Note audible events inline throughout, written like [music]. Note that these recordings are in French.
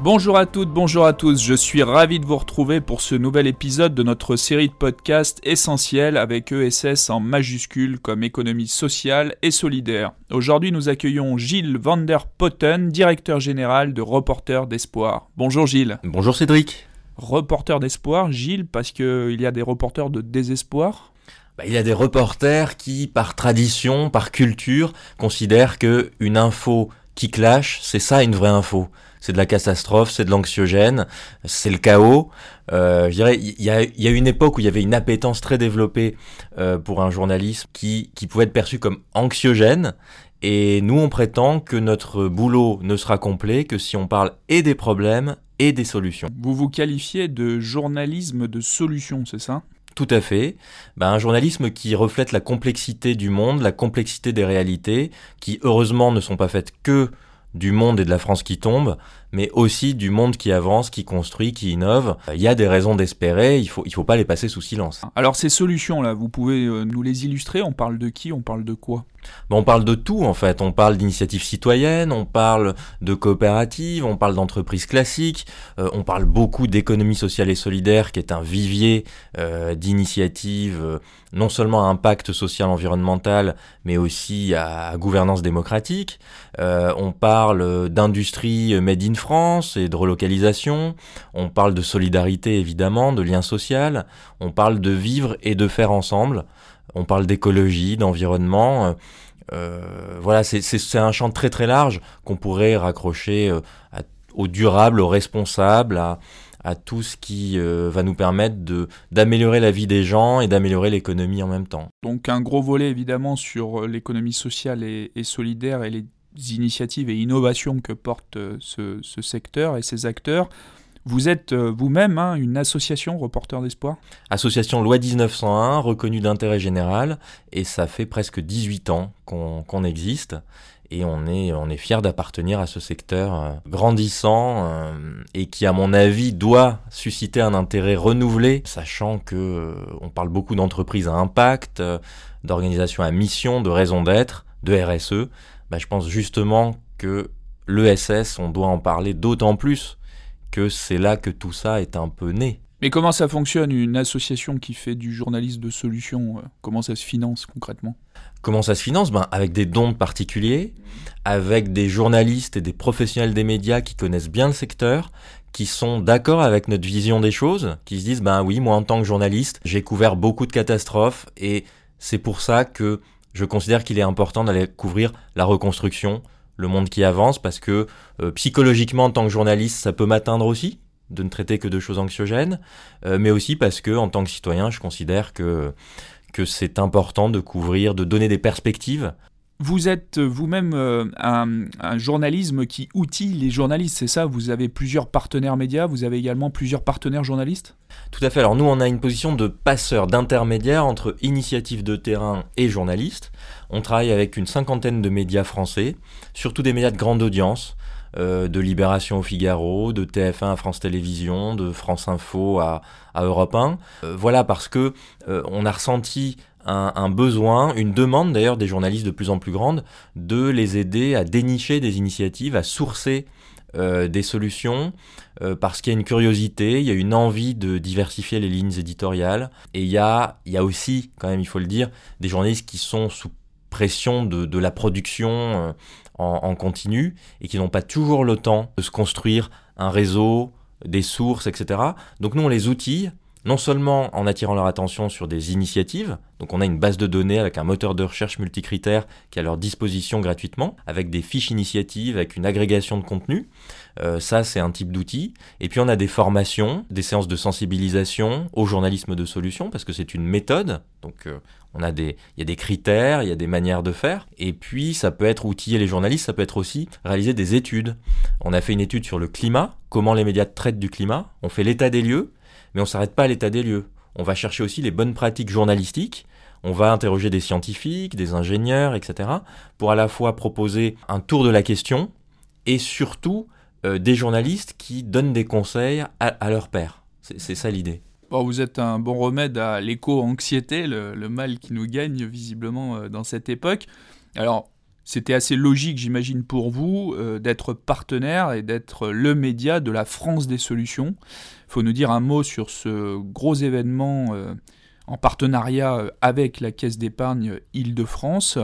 Bonjour à toutes, bonjour à tous, je suis ravi de vous retrouver pour ce nouvel épisode de notre série de podcasts essentiels avec ESS en majuscule comme économie sociale et solidaire. Aujourd'hui nous accueillons Gilles van der Potten, directeur général de Reporters d'Espoir. Bonjour Gilles. Bonjour Cédric. Reporter d'espoir, Gilles, parce qu'il y a des reporters de désespoir? Bah, il y a des reporters qui, par tradition, par culture, considèrent que une info qui clash, c'est ça une vraie info c'est de la catastrophe, c'est de l'anxiogène, c'est le chaos. Euh, je dirais, il y a, y a une époque où il y avait une appétence très développée euh, pour un journalisme qui, qui pouvait être perçu comme anxiogène. Et nous, on prétend que notre boulot ne sera complet que si on parle et des problèmes et des solutions. Vous vous qualifiez de journalisme de solution, c'est ça? Tout à fait. Ben, un journalisme qui reflète la complexité du monde, la complexité des réalités, qui heureusement ne sont pas faites que du monde et de la France qui tombe, mais aussi du monde qui avance, qui construit, qui innove. Il y a des raisons d'espérer, il faut, il faut pas les passer sous silence. Alors ces solutions-là, vous pouvez euh, nous les illustrer? On parle de qui? On parle de quoi? On parle de tout en fait. On parle d'initiatives citoyennes, on parle de coopératives, on parle d'entreprises classiques, euh, on parle beaucoup d'économie sociale et solidaire qui est un vivier euh, d'initiatives euh, non seulement à impact social environnemental mais aussi à, gouvernance démocratique. on parle d'industrie made in France et de relocalisation. On parle de solidarité évidemment, de lien social. On parle de vivre et de faire ensemble on parle d'écologie, d'environnement. Euh, euh, voilà, c'est un champ très très large qu'on pourrait raccrocher euh, au durable, au responsable, à, tout ce qui va nous permettre d'améliorer la vie des gens et d'améliorer l'économie en même temps. Donc un gros volet évidemment sur l'économie sociale et, solidaire et les initiatives et innovations que porte ce, ce secteur et ses acteurs. Vous êtes euh, vous-même hein, une association Reporter d'Espoir? Association Loi 1901, reconnue d'intérêt général, et ça fait presque 18 ans qu'on existe. Et on est, on est fiers d'appartenir à ce secteur euh, grandissant euh, et qui, à mon avis, doit susciter un intérêt renouvelé, sachant que on parle beaucoup d'entreprises à impact, d'organisations à mission, de raison d'être, de RSE. Bah, je pense justement que l'ESS, on doit en parler d'autant plus que c'est là que tout ça est un peu né. Mais comment ça fonctionne une association qui fait du journalisme de solution euh, Comment ça se finance concrètement? Comment ça se finance? Ben, Avec des dons particuliers, avec des journalistes et des professionnels des médias qui connaissent bien le secteur, qui sont d'accord avec notre vision des choses, qui se disent ben oui, moi en tant que journaliste, j'ai couvert beaucoup de catastrophes et c'est pour ça que je considère qu'il est important d'aller couvrir la reconstruction, le monde qui avance, parce que euh, psychologiquement, en tant que journaliste, ça peut m'atteindre aussi, de ne traiter que de choses anxiogènes, euh, mais aussi parce que, en tant que citoyen, je considère que, que c'est important de couvrir, de donner des perspectives vous êtes vous-même euh, un, journalisme qui outille les journalistes, c'est ça? Vous avez plusieurs partenaires médias, vous avez également plusieurs partenaires journalistes? Tout à fait. Alors nous, on a une position de passeur, d'intermédiaire entre initiatives de terrain et journalistes. On travaille avec une cinquantaine de médias français, surtout des médias de grande audience, euh, de Libération au Figaro, de TF1 à France Télévisions, de France Info à, à Europe 1. Euh, voilà parce que on a ressenti un, besoin, une demande d'ailleurs des journalistes de plus en plus grande, de les aider à dénicher des initiatives, à sourcer euh, des solutions, euh, parce qu'il y a une curiosité, il y a une envie de diversifier les lignes éditoriales, et il y a, aussi, quand même il faut le dire, des journalistes qui sont sous pression de, la production euh, en, en, continu, et qui n'ont pas toujours le temps de se construire un réseau, des sources, etc. Donc nous on les outille non seulement en attirant leur attention sur des initiatives, donc on a une base de données avec un moteur de recherche multicritère qui est à leur disposition gratuitement, avec des fiches initiatives, avec une agrégation de contenu, euh, ça c'est un type d'outil, et puis on a des formations, des séances de sensibilisation au journalisme de solution, parce que c'est une méthode, donc euh, on a des, il y a des critères, il y a des manières de faire, et puis ça peut être outiller les journalistes, ça peut être aussi réaliser des études. On a fait une étude sur le climat, comment les médias traitent du climat, on fait l'état des lieux, mais on s'arrête pas à l'état des lieux. on va chercher aussi les bonnes pratiques journalistiques. On va interroger des scientifiques, des ingénieurs, etc., pour à la fois proposer un tour de la question et surtout euh, des journalistes qui donnent des conseils à, leur père. C'est ça l'idée. vous êtes un bon remède à l'éco-anxiété, le, mal qui nous gagne visiblement euh, dans cette époque. Alors, c'était assez logique, j'imagine, pour vous euh, d'être partenaire et d'être le média de la France des solutions. Il faut nous dire un mot sur ce gros événement euh, en partenariat euh, avec la Caisse d'épargne Île-de-France.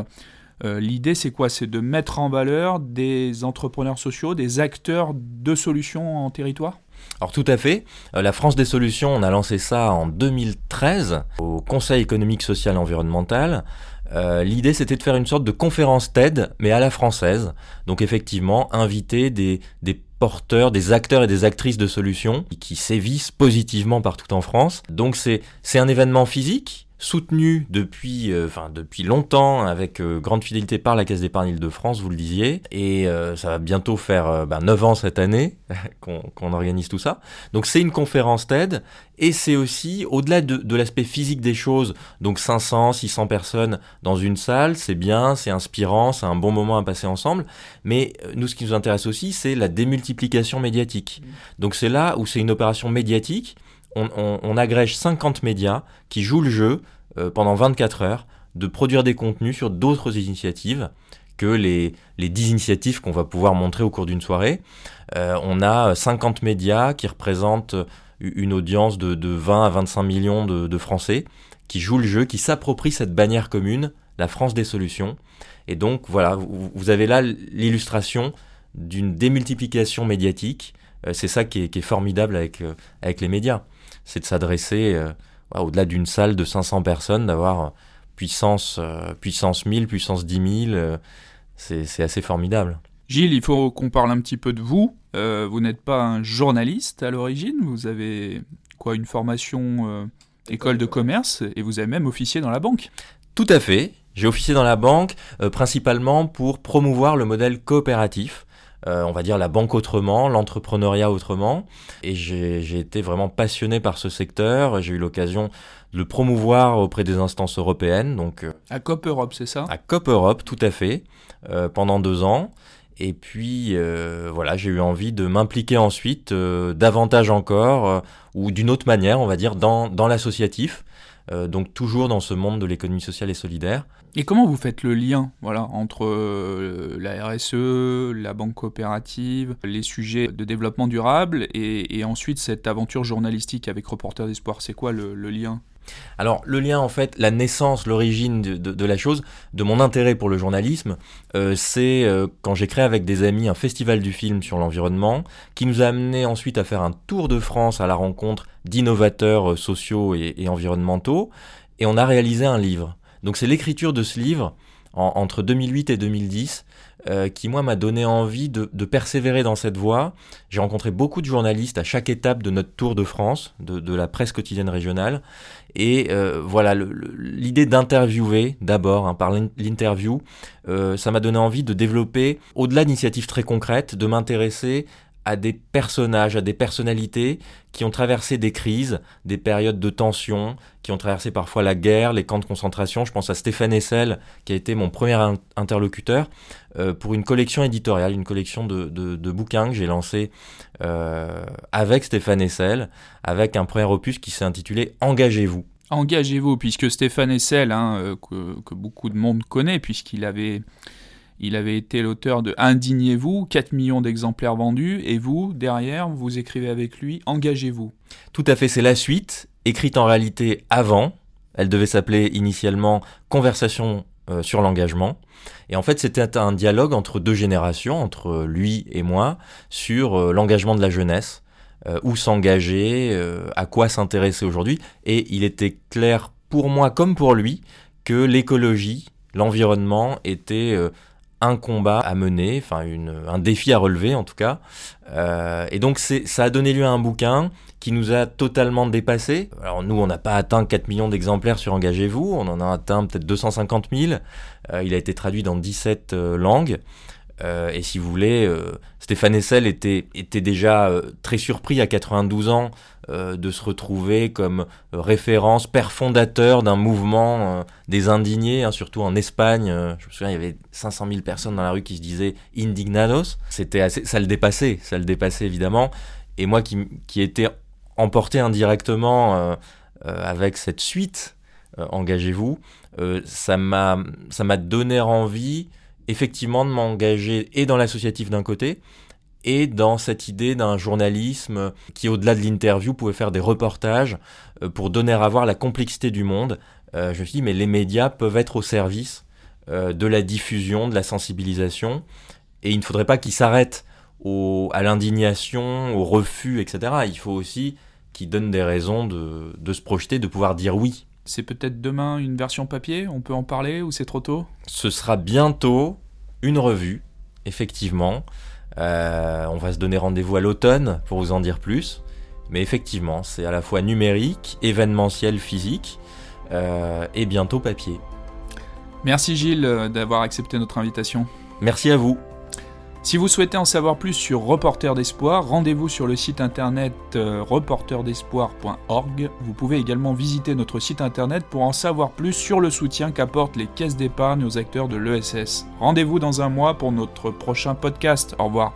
L'idée, c'est quoi? C'est de mettre en valeur des entrepreneurs sociaux, des acteurs de solutions en territoire? Alors tout à fait. La France des solutions, on a lancé ça en 2013 au Conseil économique, social et environnemental. Euh, l'idée, c'était de faire une sorte de conférence TED, mais à la française. Donc effectivement, inviter des, des porteurs, des acteurs et des actrices de solutions qui sévissent positivement partout en France. Donc c'est un événement physique soutenu depuis, euh, enfin depuis longtemps avec euh, grande fidélité par la Caisse d'épargne Île-de-France, vous le disiez, et euh, ça va bientôt faire ben, 9 ans cette année [laughs] qu'on organise tout ça. Donc c'est une conférence TED, et c'est aussi, au-delà de, de l'aspect physique des choses, donc 500, 600 personnes dans une salle, c'est bien, c'est inspirant, c'est un bon moment à passer ensemble, mais nous ce qui nous intéresse aussi, c'est la démultiplication médiatique. Mmh. Donc c'est là où c'est une opération médiatique, on, agrège 50 médias qui jouent le jeu euh, pendant 24 heures de produire des contenus sur d'autres initiatives que les, les 10 initiatives qu'on va pouvoir montrer au cours d'une soirée. Euh, on a 50 médias qui représentent une audience de, 20 à 25 millions de, Français qui jouent le jeu, qui s'approprient cette bannière commune, la France des solutions. Et donc voilà, vous, avez là l'illustration d'une démultiplication médiatique. Euh, c'est ça qui est, formidable avec, avec les médias c'est de s'adresser euh, au-delà d'une salle de 500 personnes, d'avoir euh, puissance, euh, puissance 1000, puissance 10 000. c'est assez formidable. Gilles, il faut qu'on parle un petit peu de vous. vous n'êtes pas un journaliste à l'origine, vous avez quoi une formation école de commerce et vous avez même officié dans la banque. Tout à fait. J'ai officié dans la banque principalement pour promouvoir le modèle coopératif. Euh, on va dire la banque autrement, l'entrepreneuriat autrement. Et j'ai été vraiment passionné par ce secteur. J'ai eu l'occasion de le promouvoir auprès des instances européennes. Donc, euh, à COP Europe, c'est ça? À COP Europe, tout à fait, euh, pendant deux ans. Et puis voilà, j'ai eu envie de m'impliquer ensuite davantage encore, ou d'une autre manière, on va dire, dans, dans l'associatif. Donc toujours dans ce monde de l'économie sociale et solidaire. Et comment vous faites le lien voilà, entre euh, la RSE, la banque coopérative, les sujets de développement durable et, ensuite cette aventure journalistique avec Reporter d'Espoir? C'est quoi le, lien? Alors le lien en fait, la naissance, l'origine de, la chose, de mon intérêt pour le journalisme, euh, c'est euh, quand j'ai créé avec des amis un festival du film sur l'environnement, qui nous a amené ensuite à faire un tour de France à la rencontre d'innovateurs sociaux et environnementaux, et on a réalisé un livre. Donc c'est l'écriture de ce livre entre 2008 et 2010 euh, qui moi m'a donné envie de, persévérer dans cette voie. J'ai rencontré beaucoup de journalistes à chaque étape de notre tour de France, de, la presse quotidienne régionale. Et euh, voilà, l'idée d'interviewer d'abord, hein, par l'interview, euh, ça m'a donné envie de développer, au-delà d'initiatives très concrètes, de m'intéresser à des personnages, à des personnalités qui ont traversé des crises, des périodes de tension, qui ont traversé parfois la guerre, les camps de concentration. Je pense à Stéphane Essel, qui a été mon premier interlocuteur euh, pour une collection éditoriale, une collection de, bouquins que j'ai lancé euh, avec Stéphane Essel, avec un premier opus qui s'est intitulé Engagez-vous. Engagez-vous, puisque Stéphane Essel, hein, euh, que, beaucoup de monde connaît, puisqu'il avait il avait été l'auteur de Indignez-vous, 4 millions d'exemplaires vendus, et vous, derrière, vous écrivez avec lui Engagez-vous. Tout à fait, c'est la suite, écrite en réalité avant. Elle devait s'appeler initialement Conversation euh, sur l'engagement. Et en fait, c'était un dialogue entre deux générations, entre lui et moi, sur euh, l'engagement de la jeunesse, euh, où s'engager, à quoi s'intéresser aujourd'hui. Et il était clair pour moi comme pour lui que l'écologie, l'environnement était un combat à mener, enfin un défi à relever en tout cas. Euh, et donc ça a donné lieu à un bouquin qui nous a totalement dépassé. Alors nous, on n'a pas atteint 4 millions d'exemplaires sur Engagez-vous, on en a atteint peut-être 250 000. Euh, il a été traduit dans 17 euh, langues. et si vous voulez, Stéphane Essel était, était déjà très surpris à 92 ans euh, de se retrouver comme référence, père fondateur d'un mouvement des indignés, hein, surtout en Espagne. je me souviens, il y avait 500 000 personnes dans la rue qui se disaient indignados. C'était assez, ça le dépassait, ça le dépassait évidemment. Et moi qui, qui étais emporté indirectement avec cette suite, engagez-vous, ça m'a donné envie effectivement de m'engager et dans l'associatif d'un côté et dans cette idée d'un journalisme qui, au-delà de l'interview, pouvait faire des reportages euh, pour donner à voir la complexité du monde. Euh, je me suis dit, mais les médias peuvent être au service euh, de la diffusion, de la sensibilisation, et il ne faudrait pas qu'ils s'arrêtent à l'indignation, au refus, etc. Il faut aussi qu'ils donnent des raisons de, de se projeter, de pouvoir dire oui. C'est peut-être demain une version papier, on peut en parler ou c'est trop tôt? Ce sera bientôt une revue, effectivement. Euh, on va se donner rendez-vous à l'automne pour vous en dire plus. Mais effectivement, c'est à la fois numérique, événementiel, physique euh, et bientôt papier. Merci Gilles euh, d'avoir accepté notre invitation. Merci à vous. Si vous souhaitez en savoir plus sur Reporter d'Espoir, rendez-vous sur le site internet euh, reporterdespoir.org. Vous pouvez également visiter notre site internet pour en savoir plus sur le soutien qu'apportent les caisses d'épargne aux acteurs de l'ESS. Rendez-vous dans un mois pour notre prochain podcast. Au revoir.